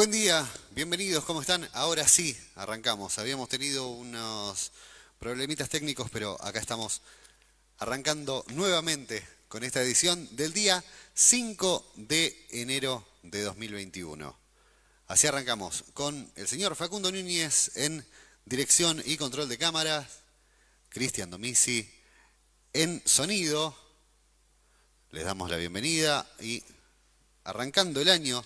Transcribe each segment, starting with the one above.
Buen día, bienvenidos, ¿cómo están? Ahora sí, arrancamos. Habíamos tenido unos problemitas técnicos, pero acá estamos arrancando nuevamente con esta edición del día 5 de enero de 2021. Así arrancamos con el señor Facundo Núñez en dirección y control de cámaras, Cristian Domisi en sonido. Les damos la bienvenida y arrancando el año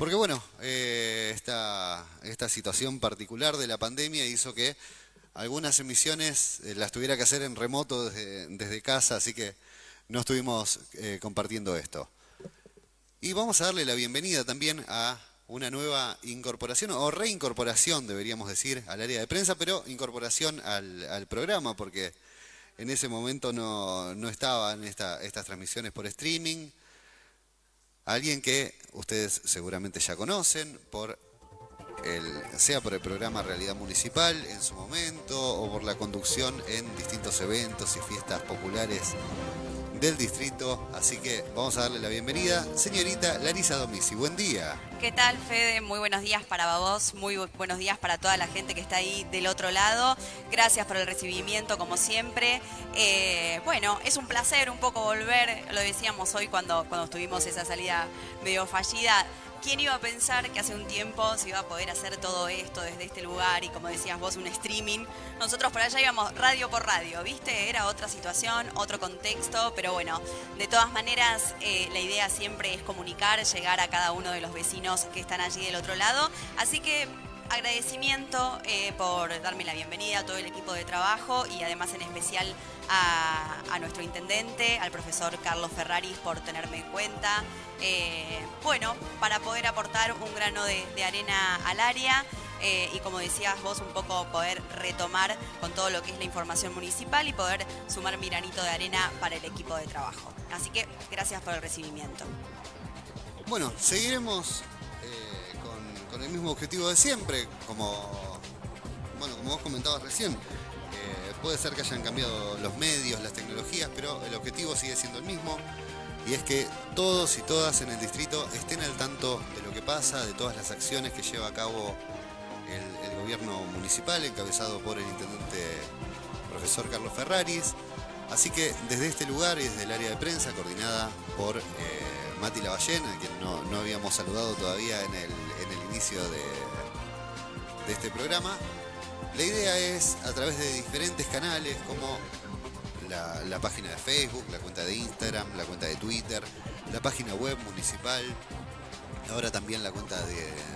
porque bueno, eh, esta, situación particular de la pandemia hizo que algunas emisiones eh, las tuviera que hacer en remoto desde, casa, así que no estuvimos eh, compartiendo esto. Y vamos a darle la bienvenida también a una nueva incorporación, o reincorporación deberíamos decir, al área de prensa, pero incorporación al, programa, porque en ese momento no estaban estas transmisiones por streaming Alguien que ustedes seguramente ya conocen, por el, sea por el programa Realidad Municipal en su momento o por la conducción en distintos eventos y fiestas populares del distrito. Así que vamos a darle la bienvenida. Señorita Larisa Domisi, buen día. ¿Qué tal, Fede? Muy buenos días para vos, muy buenos días para toda la gente que está ahí del otro lado. Gracias por el recibimiento, como siempre. Eh, bueno, es un placer un poco volver, lo decíamos hoy cuando, cuando tuvimos esa salida medio fallida ¿Quién iba a pensar que hace un tiempo se iba a poder hacer todo esto desde este lugar y como decías vos, un streaming? Nosotros por allá íbamos radio por radio, ¿viste? Era otra situación, otro contexto, pero bueno, de todas maneras eh, la idea siempre es comunicar, llegar a cada uno de los vecinos que están allí del otro lado. Así que agradecimiento eh, por darme la bienvenida a todo el equipo de trabajo y además en especial a, nuestro intendente, al profesor Carlos Ferraris por tenerme en cuenta. Eh, bueno, para poder aportar un grano de, arena al área. Eh, y como decías vos, un poco poder retomar con todo lo que es la información municipal y poder sumar mi granito de arena para el equipo de trabajo. Así que gracias por el recibimiento. Bueno, seguiremos con el mismo objetivo de siempre, como, bueno, como vos comentabas recién. Eh, puede ser que hayan cambiado los medios, las tecnologías, pero el objetivo sigue siendo el mismo y es que todos y todas en el distrito estén al tanto de lo que pasa, de todas las acciones que lleva a cabo el, gobierno municipal, encabezado por el intendente profesor Carlos Ferraris. Así que desde este lugar y desde el área de prensa, coordinada por eh, Mati Lavallén, a quien no, habíamos saludado todavía en el, inicio de, este programa. La idea es, a través de diferentes canales como la, página de Facebook, la cuenta de Instagram, la cuenta de Twitter, la página web municipal, ahora también la cuenta de,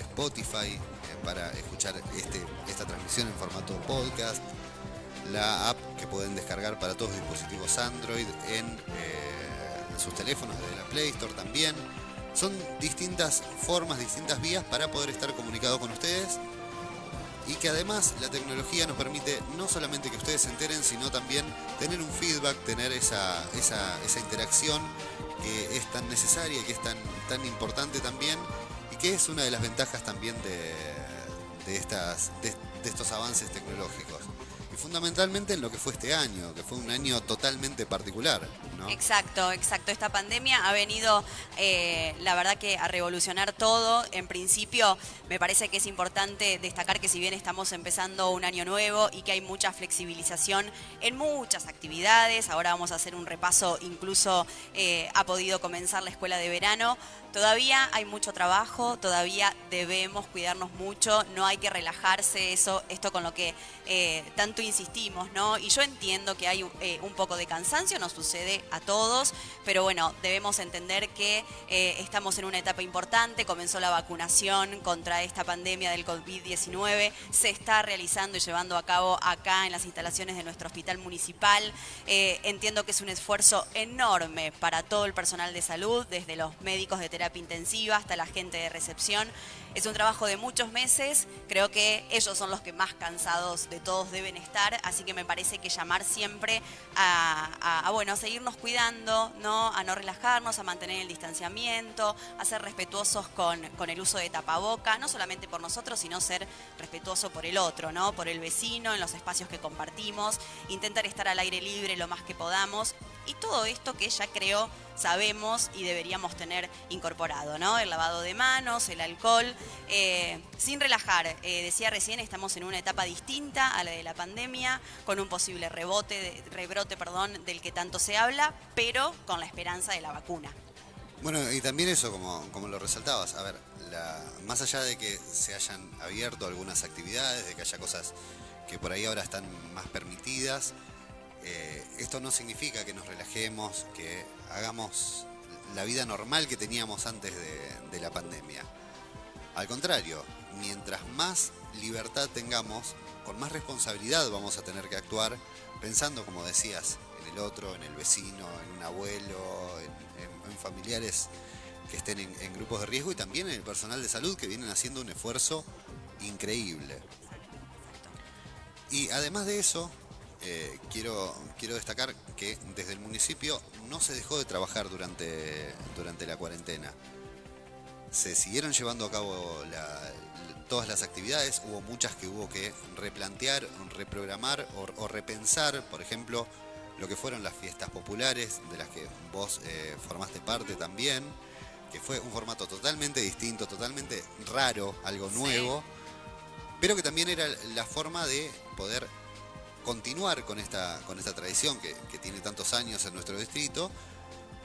Spotify eh, para escuchar este, esta transmisión en formato podcast, la app que pueden descargar para todos los dispositivos Android en, eh, en sus teléfonos desde la Play Store también son distintas formas, distintas vías para poder estar comunicado con ustedes y que además la tecnología nos permite no solamente que ustedes se enteren, sino también tener un feedback, tener esa, esa, interacción que es tan necesaria, que es tan, tan importante también y que es una de las ventajas también de, estas, de estos avances tecnológicos fundamentalmente en lo que fue este año, que fue un año totalmente particular. Exacto, exacto. Esta pandemia ha venido, eh, la verdad que a revolucionar todo. En principio, me parece que es importante destacar que si bien estamos empezando un año nuevo y que hay mucha flexibilización en muchas actividades, ahora vamos a hacer un repaso, incluso eh, ha podido comenzar la escuela de verano, Todavía hay mucho trabajo, todavía debemos cuidarnos mucho, no hay que relajarse, eso, esto con lo que eh, tanto insistimos, ¿no? Y yo entiendo que hay eh, un poco de cansancio, nos sucede a todos, pero bueno, debemos entender que eh, estamos en una etapa importante, comenzó la vacunación contra esta pandemia del COVID-19, se está realizando y llevando a cabo acá en las instalaciones de nuestro hospital municipal. entiendo que es un esfuerzo enorme para todo el personal de salud, desde los médicos de terapia intensiva hasta la gente de recepción. Es un trabajo de muchos meses, creo que ellos son los que más cansados de todos deben estar, así que me parece que llamar siempre a, bueno, seguirnos cuidando, ¿no? A no relajarnos, a mantener el distanciamiento, a ser respetuosos con, con el uso de tapaboca, no solamente por nosotros, sino ser respetuoso por el otro, ¿no? Por el vecino, en los espacios que compartimos, intentar estar al aire libre lo más que podamos y todo esto que ya creo sabemos y deberíamos tener incorporado, ¿no? El lavado de manos, el alcohol, eh, sin relajar. Eh, decía recién, estamos en una etapa distinta a la de la pandemia, con un posible rebote, rebrote, perdón, del que tanto se habla, pero con la esperanza de la vacuna. Bueno, y también eso, como, lo resaltabas, a ver, más allá de que se hayan abierto algunas actividades, de que haya cosas que por ahí ahora están más permitidas, eh, esto no significa que nos relajemos, que hagamos la vida normal que teníamos antes de, la pandemia. Al contrario, mientras más libertad tengamos, con más responsabilidad vamos a tener que actuar pensando, como decías, en el otro, en el vecino, en un abuelo, en, familiares que estén en, grupos de riesgo y también en el personal de salud que vienen haciendo un esfuerzo increíble. Y además de eso, eh, quiero, quiero destacar que desde el municipio no se dejó de trabajar durante, durante la cuarentena. Se siguieron llevando a cabo todas las actividades, hubo muchas que hubo que replantear, reprogramar o, repensar, por ejemplo, lo que fueron las fiestas populares, de las que vos eh, formaste parte también, que fue un formato totalmente distinto, totalmente raro, algo nuevo, pero que también era la forma de poder continuar con esta, con esta tradición que, que tiene tantos años en nuestro distrito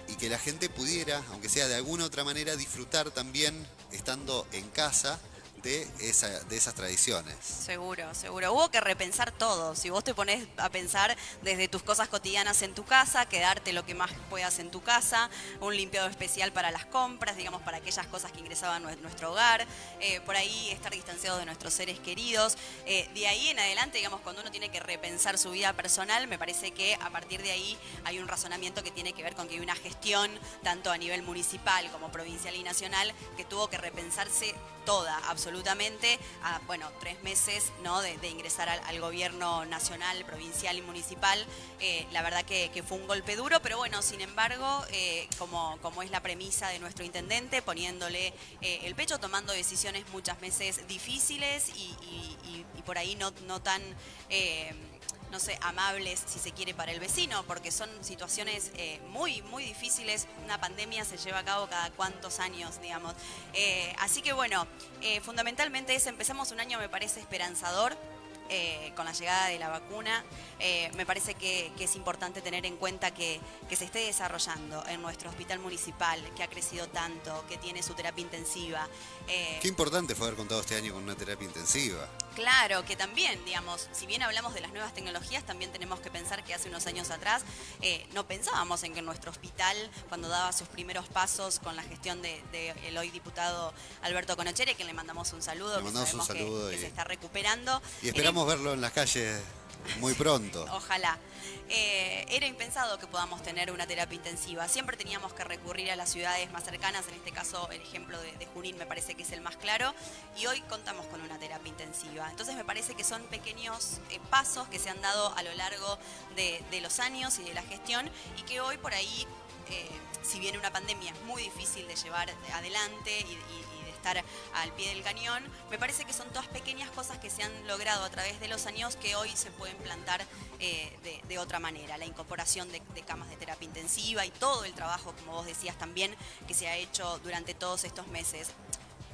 y que la gente pudiera, aunque sea de alguna otra manera, disfrutar también estando en casa de, esa, de esas tradiciones. Seguro, seguro. Hubo que repensar todo. Si vos te pones a pensar desde tus cosas cotidianas en tu casa, quedarte lo que más puedas en tu casa, un limpiado especial para las compras, digamos, para aquellas cosas que ingresaban a nuestro hogar, eh, por ahí estar distanciado de nuestros seres queridos. Eh, de ahí en adelante, digamos, cuando uno tiene que repensar su vida personal, me parece que a partir de ahí hay un razonamiento que tiene que ver con que hay una gestión, tanto a nivel municipal como provincial y nacional, que tuvo que repensarse toda, absolutamente, a bueno, tres meses ¿no? de, ingresar al, gobierno nacional, provincial y municipal. Eh, la verdad que, fue un golpe duro, pero bueno, sin embargo, eh, como, como es la premisa de nuestro intendente, poniéndole eh, el pecho, tomando decisiones muchas veces difíciles y, por ahí no, no tan no sé, amables, si se quiere, para el vecino, porque son situaciones eh, muy, muy difíciles. Una pandemia se lleva a cabo cada cuantos años, digamos. Eh, así que bueno, eh, fundamentalmente es, empezamos un año, me parece, esperanzador. Con la llegada de la vacuna, me parece que, es importante tener en cuenta que, que, se esté desarrollando en nuestro hospital municipal, que ha crecido tanto, que tiene su terapia intensiva. Qué importante fue haber contado este año con una terapia intensiva. Claro, que también, digamos, si bien hablamos de las nuevas tecnologías, también tenemos que pensar que hace unos años atrás eh, no pensábamos en que nuestro hospital, cuando daba sus primeros pasos con la gestión del de, hoy diputado Alberto Conochere, que le mandamos un saludo, le mandamos un saludo que, se está recuperando. Y esperamos verlo en las calles muy pronto. Ojalá. Eh, era impensado que podamos tener una terapia intensiva. Siempre teníamos que recurrir a las ciudades más cercanas, en este caso el ejemplo de, Junín me parece que es el más claro, y hoy contamos con una terapia intensiva. Entonces me parece que son pequeños eh, pasos que se han dado a lo largo de, los años y de la gestión y que hoy por ahí, eh, si viene una pandemia es muy difícil de llevar adelante y al pie del cañón. Me parece que son todas pequeñas cosas que se han logrado a través de los años que hoy se pueden plantar eh, de, otra manera. La incorporación de, camas de terapia intensiva y todo el trabajo, como vos decías también, que se ha hecho durante todos estos meses.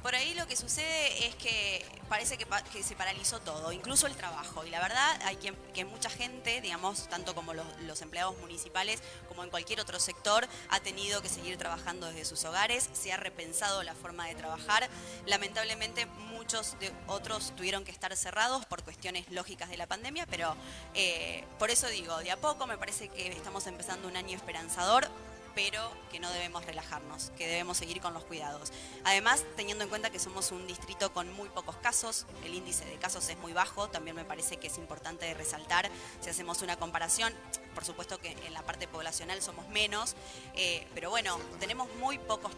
Por ahí lo que sucede es que parece que, se paralizó todo, incluso el trabajo. Y la verdad hay que, mucha gente, digamos, tanto como los, empleados municipales como en cualquier otro sector, ha tenido que seguir trabajando desde sus hogares, se ha repensado la forma de trabajar. Lamentablemente muchos de otros tuvieron que estar cerrados por cuestiones lógicas de la pandemia, pero eh, por eso digo, de a poco me parece que estamos empezando un año esperanzador pero que no debemos relajarnos, que debemos seguir con los cuidados. Además, teniendo en cuenta que somos un distrito con muy pocos casos, el índice de casos es muy bajo, también me parece que es importante resaltar, si hacemos una comparación, por supuesto que en la parte poblacional somos menos, eh, pero bueno, tenemos muy pocos,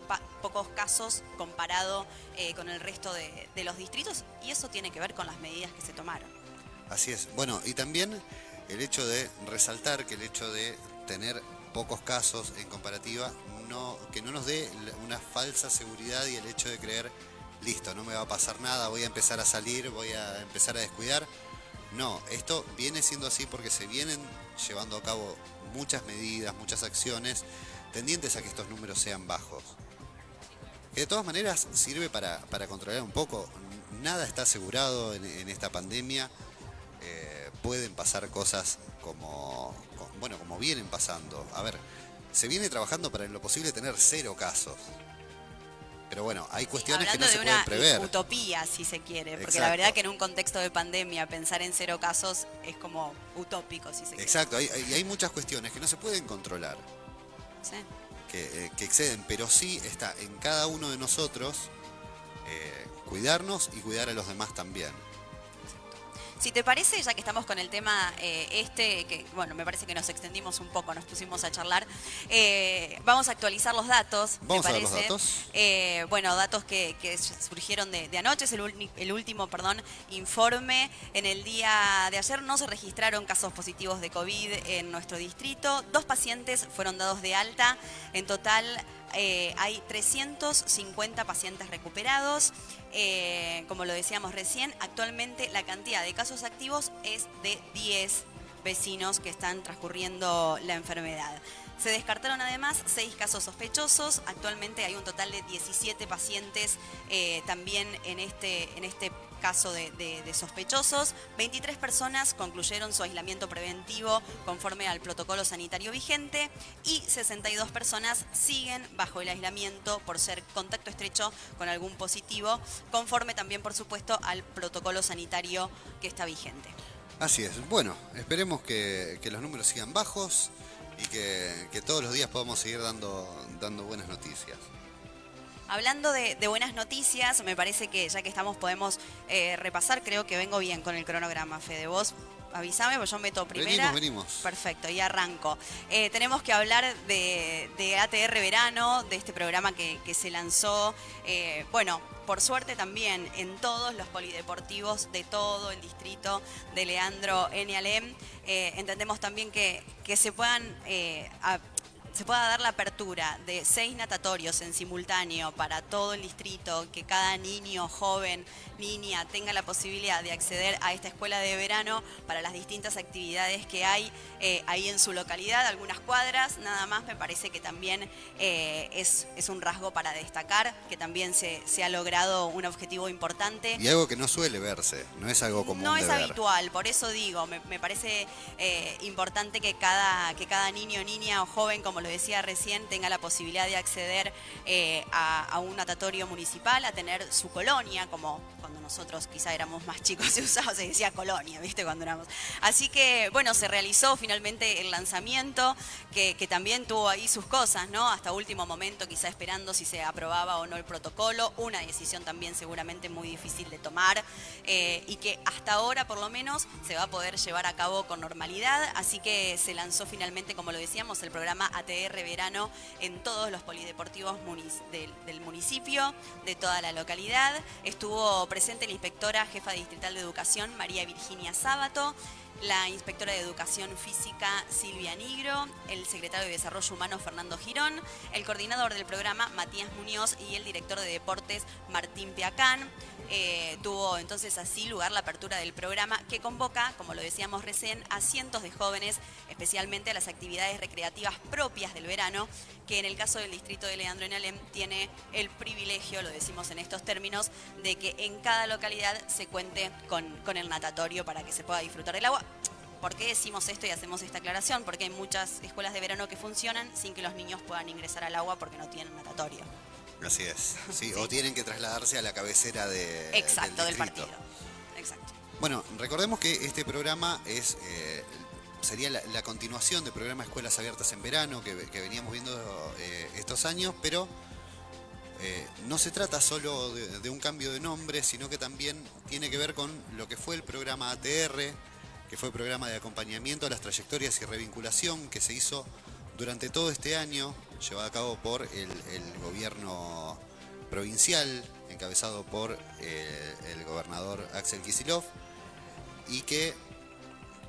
casos comparado eh, con el resto de los distritos y eso tiene que ver con las medidas que se tomaron. Así es. Bueno, y también el hecho de resaltar que el hecho de tener pocos casos en comparativa, que no nos dé una falsa seguridad y el hecho de creer, listo, no me va a pasar nada, voy a empezar a salir, voy a empezar a descuidar. No, esto viene siendo así porque se vienen llevando a cabo muchas medidas, muchas acciones tendientes a que estos números sean bajos. Que de todas maneras sirve para, controlar un poco. Nada está asegurado en, esta pandemia. Pueden pasar cosas como, bueno, como vienen pasando. A ver, se viene trabajando para en lo posible tener cero casos. Pero bueno, hay cuestiones que no se pueden prever. utopía, si se quiere, porque la verdad que en un contexto de pandemia pensar en cero casos es como utópico, si se quiere. Exacto, y hay, hay, muchas cuestiones que no se pueden controlar. Sí. Que, eh, que, exceden, pero sí está en cada uno de nosotros eh, cuidarnos y cuidar a los demás también. Si te parece, ya que estamos con el tema eh, este, que bueno, me parece que nos extendimos un poco, nos pusimos a charlar, eh, vamos a actualizar los datos. Vamos a ver los datos. Eh, bueno, datos que, surgieron de, anoche, es el, el, último, perdón, informe. En el día de ayer no se registraron casos positivos de COVID en nuestro distrito. Dos pacientes fueron dados de alta. En total eh, hay 350 pacientes recuperados. Eh, como lo decíamos recién, actualmente la cantidad de casos activos es de 10 vecinos que están transcurriendo la enfermedad. Se descartaron además seis casos sospechosos. Actualmente hay un total de 17 pacientes eh, también en este, en este caso de, sospechosos. 23 personas concluyeron su aislamiento preventivo conforme al protocolo sanitario vigente y 62 personas siguen bajo el aislamiento por ser contacto estrecho con algún positivo, conforme también, por supuesto, al protocolo sanitario que está vigente. Así es. Bueno, esperemos que, los números sigan bajos y que, todos los días podamos seguir dando, dando buenas noticias. Hablando de, buenas noticias, me parece que ya que estamos podemos eh, repasar, creo que vengo bien con el cronograma, Fede. Vos avísame, pues yo meto primera. Venimos, venimos. Perfecto, y arranco. Eh, tenemos que hablar de, ATR Verano, de este programa que, se lanzó, eh, bueno, por suerte también en todos los polideportivos de todo el distrito de Leandro N. Alem. entendemos también que, que se puedan se pueda dar la apertura de seis natatorios en simultáneo para todo el distrito, que cada niño, joven, niña tenga la posibilidad de acceder a esta escuela de verano para las distintas actividades que hay eh, ahí en su localidad, algunas cuadras, nada más me parece que también eh, es, es, un rasgo para destacar, que también se, ha logrado un objetivo importante. Y algo que no suele verse, no es algo común. No es habitual, por eso digo, me, parece eh, importante que cada, que cada niño, niña o joven, como lo decía recién, tenga la posibilidad de acceder a, a un natatorio municipal, a tener su colonia, como cuando nosotros quizá éramos más chicos se usaba, se decía colonia, ¿viste? Cuando éramos. Así que, bueno, se realizó finalmente el lanzamiento, que, también tuvo ahí sus cosas, ¿no? Hasta último momento, quizá esperando si se aprobaba o no el protocolo, una decisión también seguramente muy difícil de tomar, eh, y que hasta ahora, por lo menos, se va a poder llevar a cabo con normalidad. Así que se lanzó finalmente, como lo decíamos, el programa ATR Verano en todos los polideportivos del, del municipio, de toda la localidad. Estuvo presente la inspectora jefa distrital de educación María Virginia Sábato, la inspectora de Educación Física Silvia Nigro, el secretario de Desarrollo Humano Fernando Girón, el coordinador del programa Matías Muñoz y el director de Deportes Martín Piacán. Eh, tuvo entonces así lugar la apertura del programa que convoca, como lo decíamos recién, a cientos de jóvenes, especialmente a las actividades recreativas propias del verano, que en el caso del distrito de Leandro Alem tiene el privilegio, lo decimos en estos términos, de que en cada localidad se cuente con, con el natatorio para que se pueda disfrutar del agua. ¿Por qué decimos esto y hacemos esta aclaración? Porque hay muchas escuelas de verano que funcionan sin que los niños puedan ingresar al agua porque no tienen natatorio. Así es. Sí, O tienen que trasladarse a la cabecera de, Exacto, del, partido. Exacto. Bueno, recordemos que este programa es eh, sería la, continuación del programa Escuelas Abiertas en Verano que, veníamos viendo eh, estos años, pero eh, no se trata solo de, un cambio de nombre, sino que también tiene que ver con lo que fue el programa ATR, que fue el programa de acompañamiento a las trayectorias y revinculación que se hizo durante todo este año, llevado a cabo por el, gobierno provincial, encabezado por eh, el gobernador Axel Kisilov, y que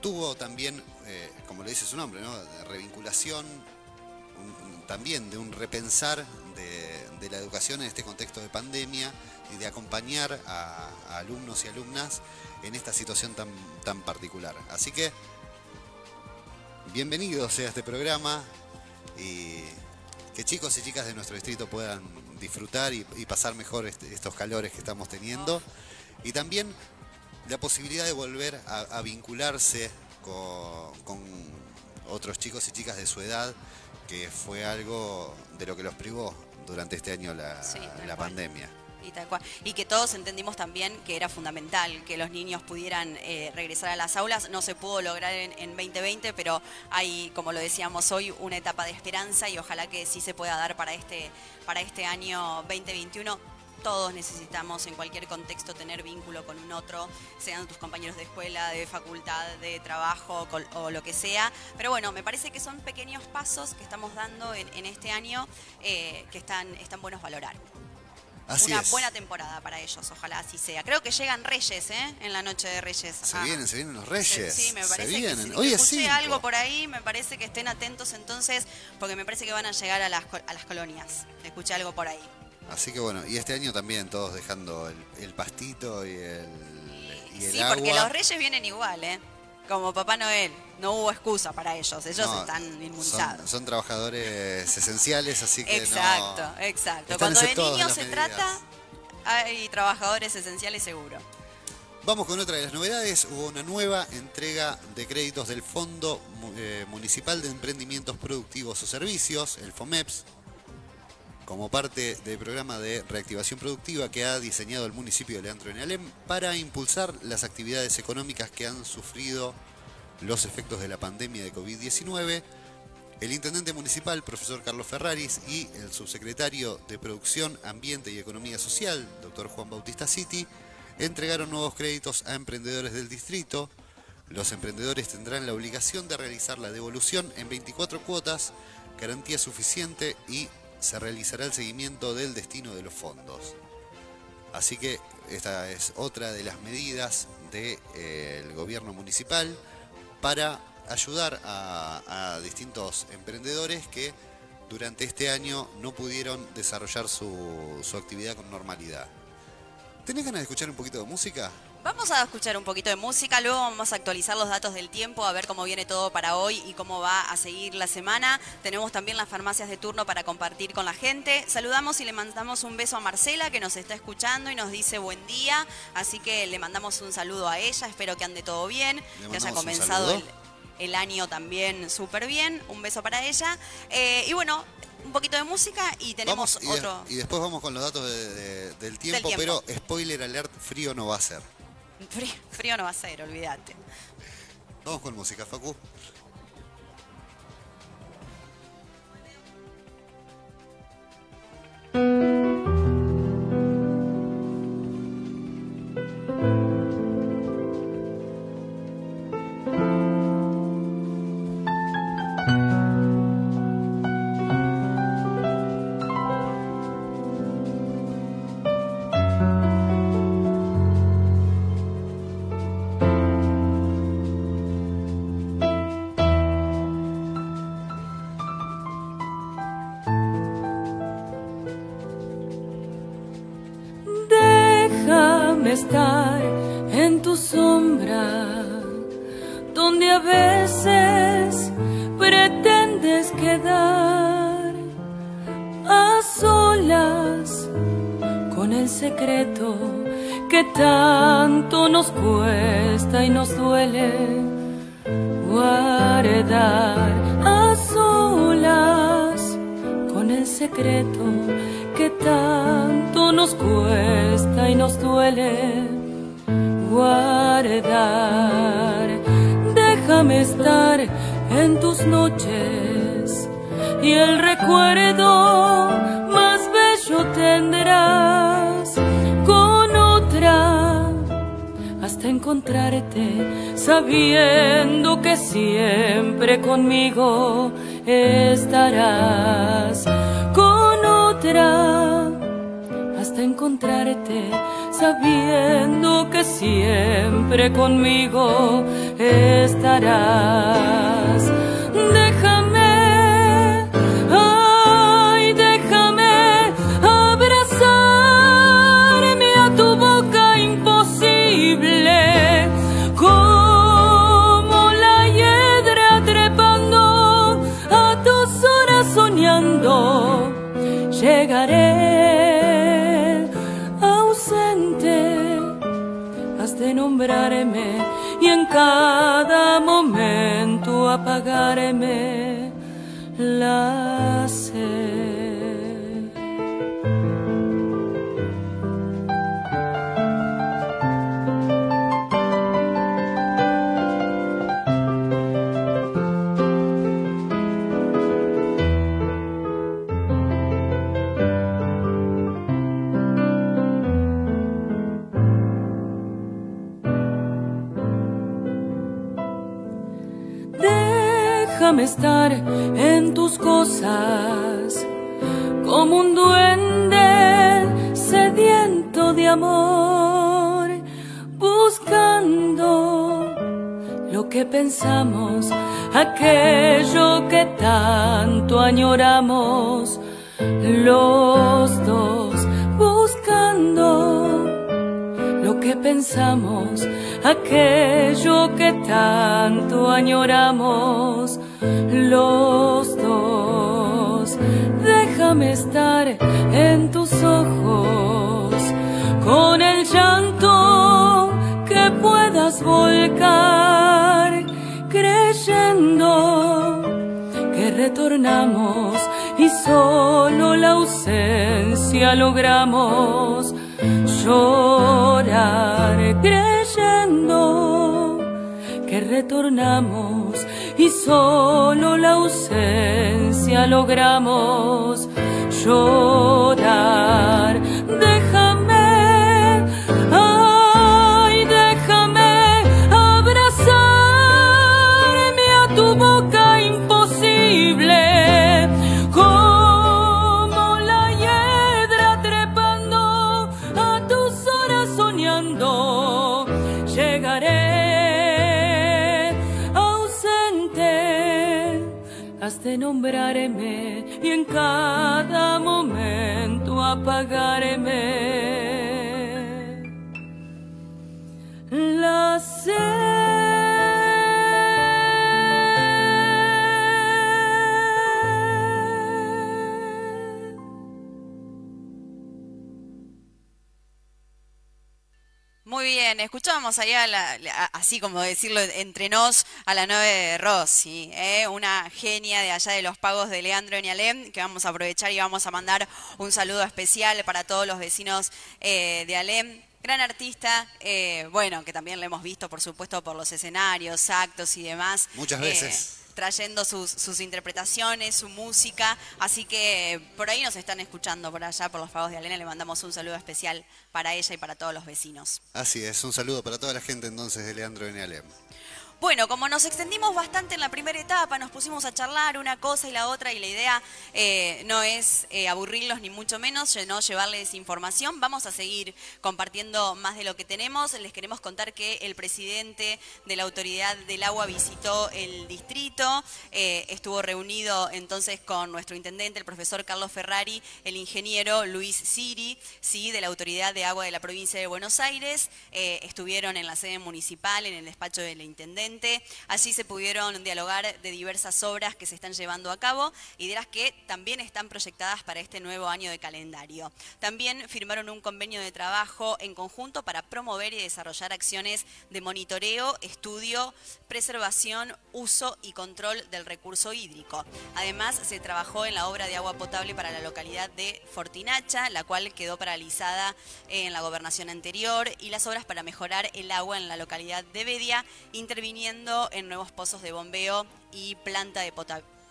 tuvo también, eh, como le dice su nombre, revinculación también de un repensar de, la educación en este contexto de pandemia y de acompañar a, alumnos y alumnas en esta situación tan, tan particular. Así que, bienvenidos a este programa y que chicos y chicas de nuestro distrito puedan disfrutar y, pasar mejor este, estos calores que estamos teniendo. Y también la posibilidad de volver a, vincularse con, otros chicos y chicas de su edad, que fue algo de lo que los privó durante este año la, pandemia. Y, que todos entendimos también que era fundamental que los niños pudieran eh, regresar a las aulas. No se pudo lograr en, en, 2020, pero hay, como lo decíamos hoy, una etapa de esperanza y ojalá que sí se pueda dar para este, para este año 2021 todos necesitamos en cualquier contexto tener vínculo con un otro, sean tus compañeros de escuela, de facultad, de trabajo o lo que sea. Pero bueno, me parece que son pequeños pasos que estamos dando en, este año eh, que están, están buenos valorar. Una buena temporada para ellos, ojalá así sea. Creo que llegan Reyes, ¿eh? En la noche de Reyes. Se vienen, se vienen los Reyes. Sí, me parece que si Hoy escuché algo por ahí, me parece que estén atentos entonces, porque me parece que van a llegar a las, a las colonias. Escuché algo por ahí. Así que bueno, y este año también todos dejando el, pastito y el, y sí, porque los reyes vienen igual, ¿eh? Como Papá Noel. No hubo excusa para ellos, ellos están inmunizados. Son, trabajadores esenciales, así que Exacto, exacto. Cuando de niños se trata, hay trabajadores esenciales seguro. Vamos con otra de las novedades. Hubo una nueva entrega de créditos del Fondo eh, Municipal de Emprendimientos Productivos o Servicios, el FOMEPS, como parte del programa de reactivación productiva que ha diseñado el municipio de Leandro en Alem para impulsar las actividades económicas que han sufrido los efectos de la pandemia de COVID-19. El intendente municipal, profesor Carlos Ferraris, y el subsecretario de Producción, Ambiente y Economía Social, doctor Juan Bautista City, entregaron nuevos créditos a emprendedores del distrito. Los emprendedores tendrán la obligación de realizar la devolución en 24 cuotas, garantía suficiente y se realizará el seguimiento del destino de los fondos. Así que esta es otra de las medidas del eh, gobierno municipal para ayudar a, distintos emprendedores que durante este año no pudieron desarrollar su, su actividad con normalidad. ¿Tenés ganas de escuchar un poquito de música? Vamos a escuchar un poquito de música, luego vamos a actualizar los datos del tiempo, a ver cómo viene todo para hoy y cómo va a seguir la semana. Tenemos también las farmacias de turno para compartir con la gente. Saludamos y le mandamos un beso a Marcela que nos está escuchando y nos dice buen día. Así que le mandamos un saludo a ella, espero que ande todo bien, que haya comenzado el, año también súper bien. Un beso para ella. Eh, y bueno, un poquito de música y tenemos otro. y después vamos con los datos del, tiempo, pero spoiler alert, frío no va a ser. Frío, no va a ser, olvídate. Vamos con música, Facu. Encontrarte sabiendo que siempre conmigo estarás hasta encontrarte, sabiendo que siempre conmigo estarás. Y en cada momento apagarme la sed. Estar en tus cosas como un duende sediento de amor, buscando lo que pensamos, aquello que tanto añoramos, los dos buscando lo que pensamos, aquello que tanto añoramos los dos. Déjame estar en tus ojos con el llanto que puedas volcar, creyendo que retornamos y solo la ausencia logramos llorar creyendo que retornamos y solo la ausencia logramos llorar. De nombrarme y en cada momento apagarme. La sed. Muy bien, escuchábamos allá, la- a- así como decirlo entre nos, a la 9 de Rossi, ¿eh? una genia de allá de los pagos de Leandro Nialem, que vamos a aprovechar y vamos a mandar un saludo especial para todos los vecinos eh, de Alem. Gran artista, eh, bueno, que también lo hemos visto, por supuesto, por los escenarios, actos y demás. Muchas Eh, veces. Trayendo sus, interpretaciones, su música. Así que por ahí nos están escuchando, por allá, por los pagos de Alena. Le mandamos un saludo especial para ella y para todos los vecinos. Así es, un saludo para toda la gente entonces de Leandro N. Bueno, como nos extendimos bastante en la primera etapa, nos pusimos a charlar una cosa y la otra y la idea eh, no es eh, aburrirlos ni mucho menos, no llevarles información. Vamos a seguir compartiendo más de lo que tenemos. Les queremos contar que el presidente de la Autoridad del Agua visitó el distrito, eh, estuvo reunido entonces con nuestro intendente, el profesor Carlos Ferrari, el ingeniero Luis Siri, sí, de la Autoridad de Agua de la provincia de Buenos Aires. Estuvieron en la sede municipal, en el despacho del intendente. Allí se pudieron dialogar de diversas obras que se están llevando a cabo y de las que también están proyectadas para este nuevo año de calendario. También firmaron un convenio de trabajo en conjunto para promover y desarrollar acciones de monitoreo, estudio, preservación, uso y control del recurso hídrico. Además, se trabajó en la obra de agua potable para la localidad de Fortinacha, la cual quedó paralizada en la gobernación anterior, y las obras para mejorar el agua en la localidad de Bedia, en nuevos pozos de bombeo y planta de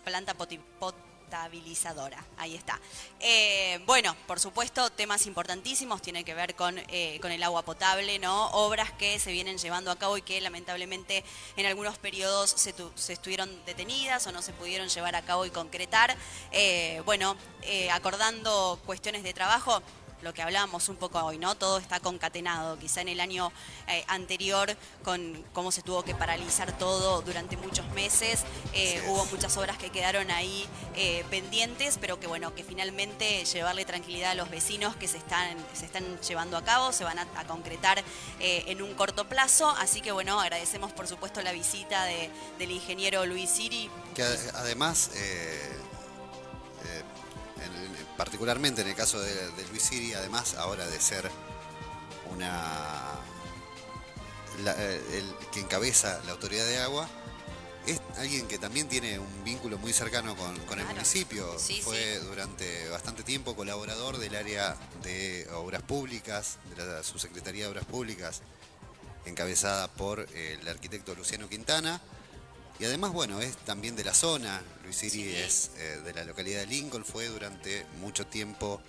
planta potabilizadora. Ahí está. Eh, bueno, por supuesto, temas importantísimos tienen que ver con, eh, con el agua potable, ¿no? Obras que se vienen llevando a cabo y que lamentablemente en algunos periodos se, se estuvieron detenidas o no se pudieron llevar a cabo y concretar. Eh, bueno, acordando cuestiones de trabajo, lo que hablábamos un poco hoy, ¿no? Todo está concatenado. Quizá en el año eh, anterior, con cómo se tuvo que paralizar todo durante muchos meses, eh, hubo muchas obras que quedaron ahí eh, pendientes, pero que bueno, que finalmente llevarle tranquilidad a los vecinos que se están, se están llevando a cabo, se van a, a concretar en un corto plazo. Así que bueno, agradecemos por supuesto la visita de- del ingeniero Luis Siri. Que ade- además, particularmente en el caso de, de Luis Siri, además ahora de ser una la- eh, el que encabeza la autoridad de agua, es alguien que también tiene un vínculo muy cercano con, con el Claro. municipio. Sí, Fue durante bastante tiempo colaborador del área de obras públicas, de la subsecretaría de obras públicas, encabezada por eh, el arquitecto Luciano Quintana. Y además, bueno, es también de la zona. Luis Siri Sí. es eh, de la localidad de Lincoln, fue durante mucho tiempo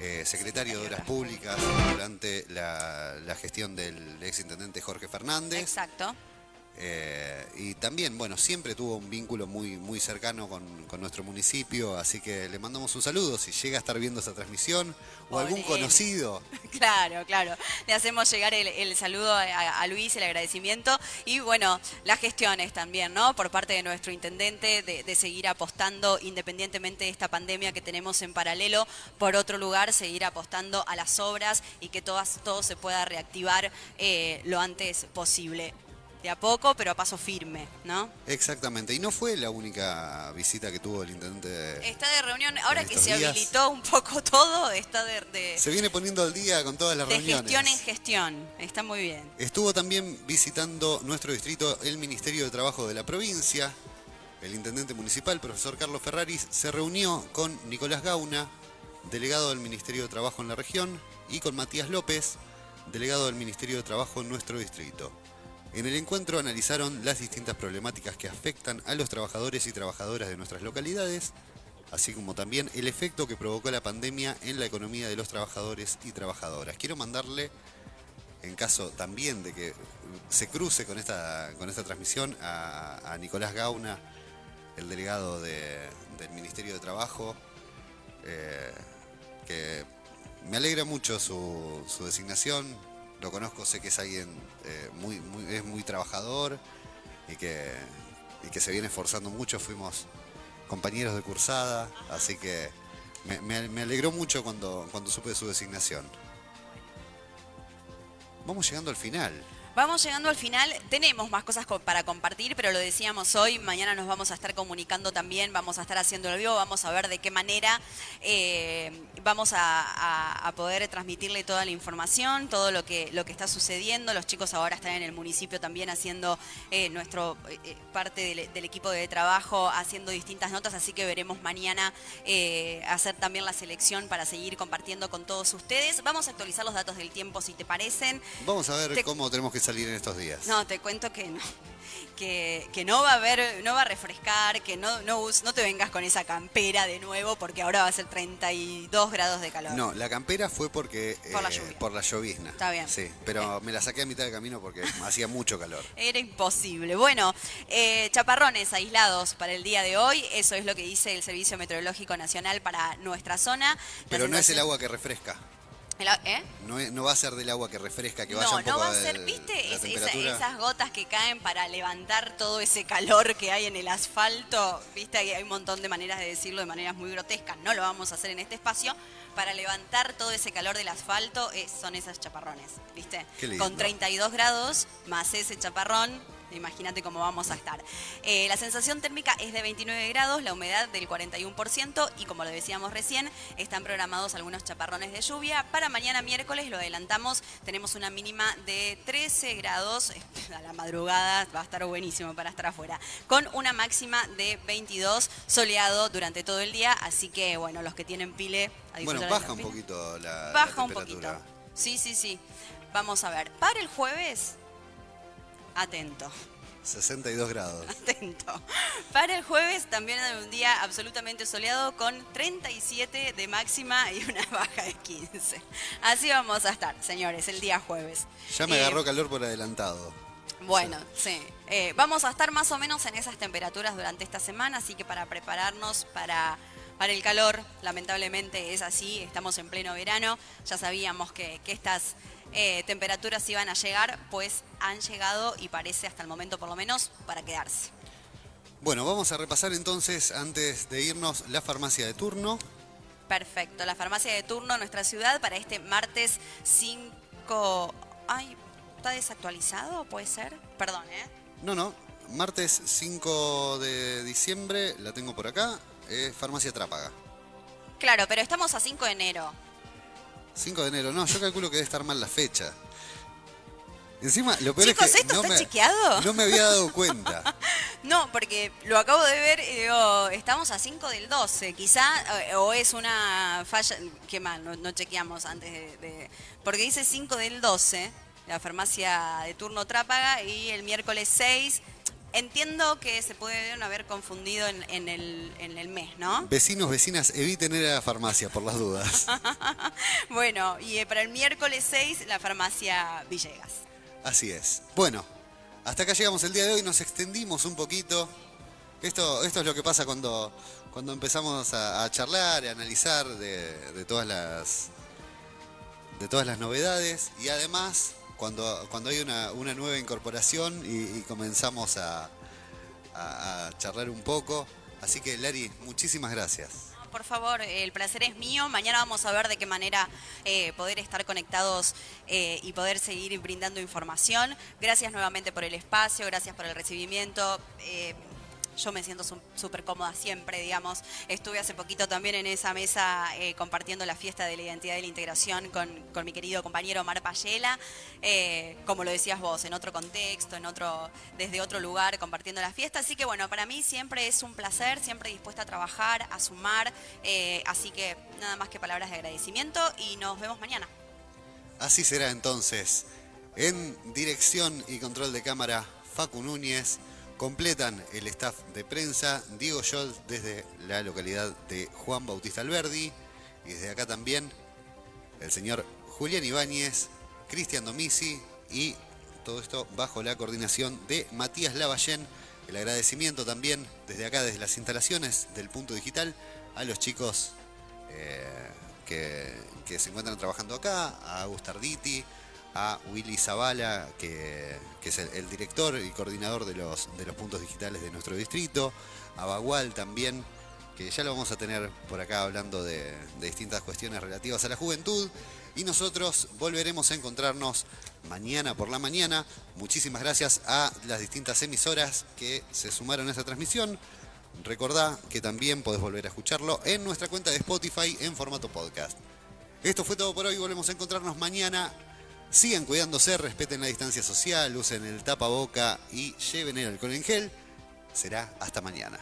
eh, secretario de Obras Públicas durante la, la gestión del exintendente Jorge Fernández. Exacto. Eh, y también, bueno, siempre tuvo un vínculo muy, muy cercano con, con nuestro municipio, así que le mandamos un saludo si llega a estar viendo esta transmisión o algún él. conocido. Claro, claro. Le hacemos llegar el, el saludo a, a Luis, el agradecimiento y bueno, las gestiones también, ¿no? Por parte de nuestro intendente de, de seguir apostando, independientemente de esta pandemia que tenemos en paralelo, por otro lugar, seguir apostando a las obras y que todas, todo se pueda reactivar eh, lo antes posible. De a poco, pero a paso firme, ¿no? Exactamente, y no fue la única visita que tuvo el intendente. Está de reunión, ahora que se días. habilitó un poco todo, está de, de- Se viene poniendo al día con todas las de reuniones. gestión en gestión. Está muy bien. Estuvo también visitando nuestro distrito el Ministerio de Trabajo de la provincia. El intendente municipal, profesor Carlos Ferraris, se reunió con Nicolás Gauna, delegado del Ministerio de Trabajo en la región, y con Matías López, delegado del Ministerio de Trabajo en nuestro distrito. En el encuentro analizaron las distintas problemáticas que afectan a los trabajadores y trabajadoras de nuestras localidades, así como también el efecto que provocó la pandemia en la economía de los trabajadores y trabajadoras. Quiero mandarle en caso también de que se cruce con esta, con esta transmisión a, Nicolás Gauna, el delegado de- del Ministerio de Trabajo, eh, que me alegra mucho su designación, lo conozco, sé que es alguien eh, muy, es muy trabajador y que, y que se viene esforzando mucho, fuimos compañeros de cursada, así que me alegró mucho cuando, cuando supe de su designación. Vamos llegando al final. Vamos llegando al final. Tenemos más cosas co- para compartir, pero lo decíamos hoy. Mañana nos vamos a estar comunicando también. Vamos a estar haciendo el vivo. Vamos a ver de qué manera eh, vamos a, a- a poder transmitirle toda la información, todo lo que, lo que está sucediendo. Los chicos ahora están en el municipio también haciendo eh, nuestro eh, parte del, del equipo de trabajo, haciendo distintas notas. Así que veremos mañana hacer también la selección para seguir compartiendo con todos ustedes. Vamos a actualizar los datos del tiempo, si te parecen. Vamos a ver Te- cómo tenemos que salir en estos días. No, te cuento que no. Que, que no va a haber, no va a refrescar, que no, no, no te vengas con esa campera de nuevo, porque ahora va a ser 32 grados de calor. No, la campera fue porque Por la eh, lluvia. por la llovizna. Está bien. Sí, pero me la saqué a mitad de camino porque hacía mucho calor. Era imposible. Bueno, eh, chaparrones aislados para el día de hoy, eso es lo que dice el Servicio Meteorológico Nacional para nuestra zona. La Pero no es el agua que refresca. El ¿eh? No, no va a ser del agua que refresca, que vaya No, un poco no va a el- ser, ¿viste? Es- esa- esas gotas que caen para levantar todo ese calor que hay en el asfalto, ¿viste? Hay, hay un montón de maneras de decirlo de maneras muy grotescas, no lo vamos a hacer en este espacio. Para levantar todo ese calor del asfalto eh, son esas chaparrones, ¿viste? Qué lindo. Con 32 grados más ese chaparrón, imagínate cómo vamos a estar. Eh, la sensación térmica es de 29 grados, la humedad del 41% y como lo decíamos recién, están programados algunos chaparrones de lluvia. Para mañana miércoles, lo adelantamos, tenemos una mínima de 13 grados, a la madrugada va a estar buenísimo para estar afuera, con una máxima de 22, soleado durante todo el día, así que bueno, los que tienen pile... a Bueno, baja un pile. poquito la, la Baja un temperatura. poquito. Sí, sí, sí. Vamos a ver. Para el jueves, atento, 62 grados. atento. Para el jueves también hay un día absolutamente soleado con 37 de máxima y una baja de 15. Así vamos a estar, señores, el día jueves. Ya me Eh, agarró calor por adelantado. Bueno, sí. Eh, vamos a estar más o menos en esas temperaturas durante esta semana, así que para prepararnos para, para el calor, lamentablemente es así, estamos en pleno verano, ya sabíamos que, que estas eh, temperaturas iban a llegar, pues han llegado y parece hasta el momento por lo menos para quedarse. Bueno, vamos a repasar entonces, antes de irnos, la farmacia de turno. Perfecto, la farmacia de turno en nuestra ciudad para este martes 5... Ay, ¿está desactualizado? ¿Puede ser? Perdón, ¿eh? No, no. Martes 5 de diciembre, la tengo por acá. eh, farmacia Trápaga. Claro, pero estamos a 5 de enero. 5 de enero, no, yo calculo que debe estar mal la fecha. Encima, lo peor Chicos, es que ¿esto no está me, chequeado? no me había dado cuenta. No, porque lo acabo de ver y digo, estamos a 5 del 12. Quizá, eh, o es una falla, qué mal, no, no chequeamos antes de, de- Porque dice 5 del 12, la farmacia de turno Trápaga, y el miércoles 6. Entiendo que se pueden haber confundido en, en el, en el mes, ¿no? Vecinos, vecinas, eviten ir a la farmacia por las dudas. Bueno, y eh, para el miércoles 6, la farmacia Villegas. Así es. Bueno, hasta acá llegamos el día de hoy, nos extendimos un poquito. Esto, esto es lo que pasa cuando, cuando empezamos a, a charlar y a analizar de, de todas las de todas las novedades y además cuando, cuando hay una, una nueva incorporación y, comenzamos a charlar un poco. Así que Lari, muchísimas gracias. Por favor, el placer es mío. Mañana vamos a ver de qué manera eh, poder estar conectados eh, y poder seguir brindando información. Gracias nuevamente por el espacio, gracias por el recibimiento. Eh, yo me siento súper cómoda siempre, digamos. Estuve hace poquito también en esa mesa eh, compartiendo la fiesta de la identidad y la integración con, con mi querido compañero Omar Payela. Eh, como lo decías vos, en otro contexto, en otro, desde otro lugar, compartiendo la fiesta. Así que bueno, para mí siempre es un placer, siempre dispuesta a trabajar, a sumar. eh, así que nada más que palabras de agradecimiento y nos vemos mañana. Así será entonces. En dirección y control de cámara, Facu Núñez. Completan el staff de prensa, Diego Scholl desde la localidad de Juan Bautista Alberdi. Y desde acá también el señor Julián Ibáñez, Cristian Domisi y todo esto bajo la coordinación de Matías Lavallén. El agradecimiento también desde acá, desde las instalaciones del punto digital, a los chicos eh, que, se encuentran trabajando acá, a Agustarditi, a Willy Zavala, que, es el, el director y coordinador de los, de los puntos digitales de nuestro distrito, a Bagual también, que ya lo vamos a tener por acá hablando de, de distintas cuestiones relativas a la juventud. Y nosotros volveremos a encontrarnos mañana por la mañana. Muchísimas gracias a las distintas emisoras que se sumaron a esta transmisión. Recordá que también podés volver a escucharlo en nuestra cuenta de Spotify en formato podcast. Esto fue todo por hoy, volvemos a encontrarnos mañana. Sigan cuidándose, respeten la distancia social, usen el tapaboca y lleven el alcohol en gel. Será hasta mañana.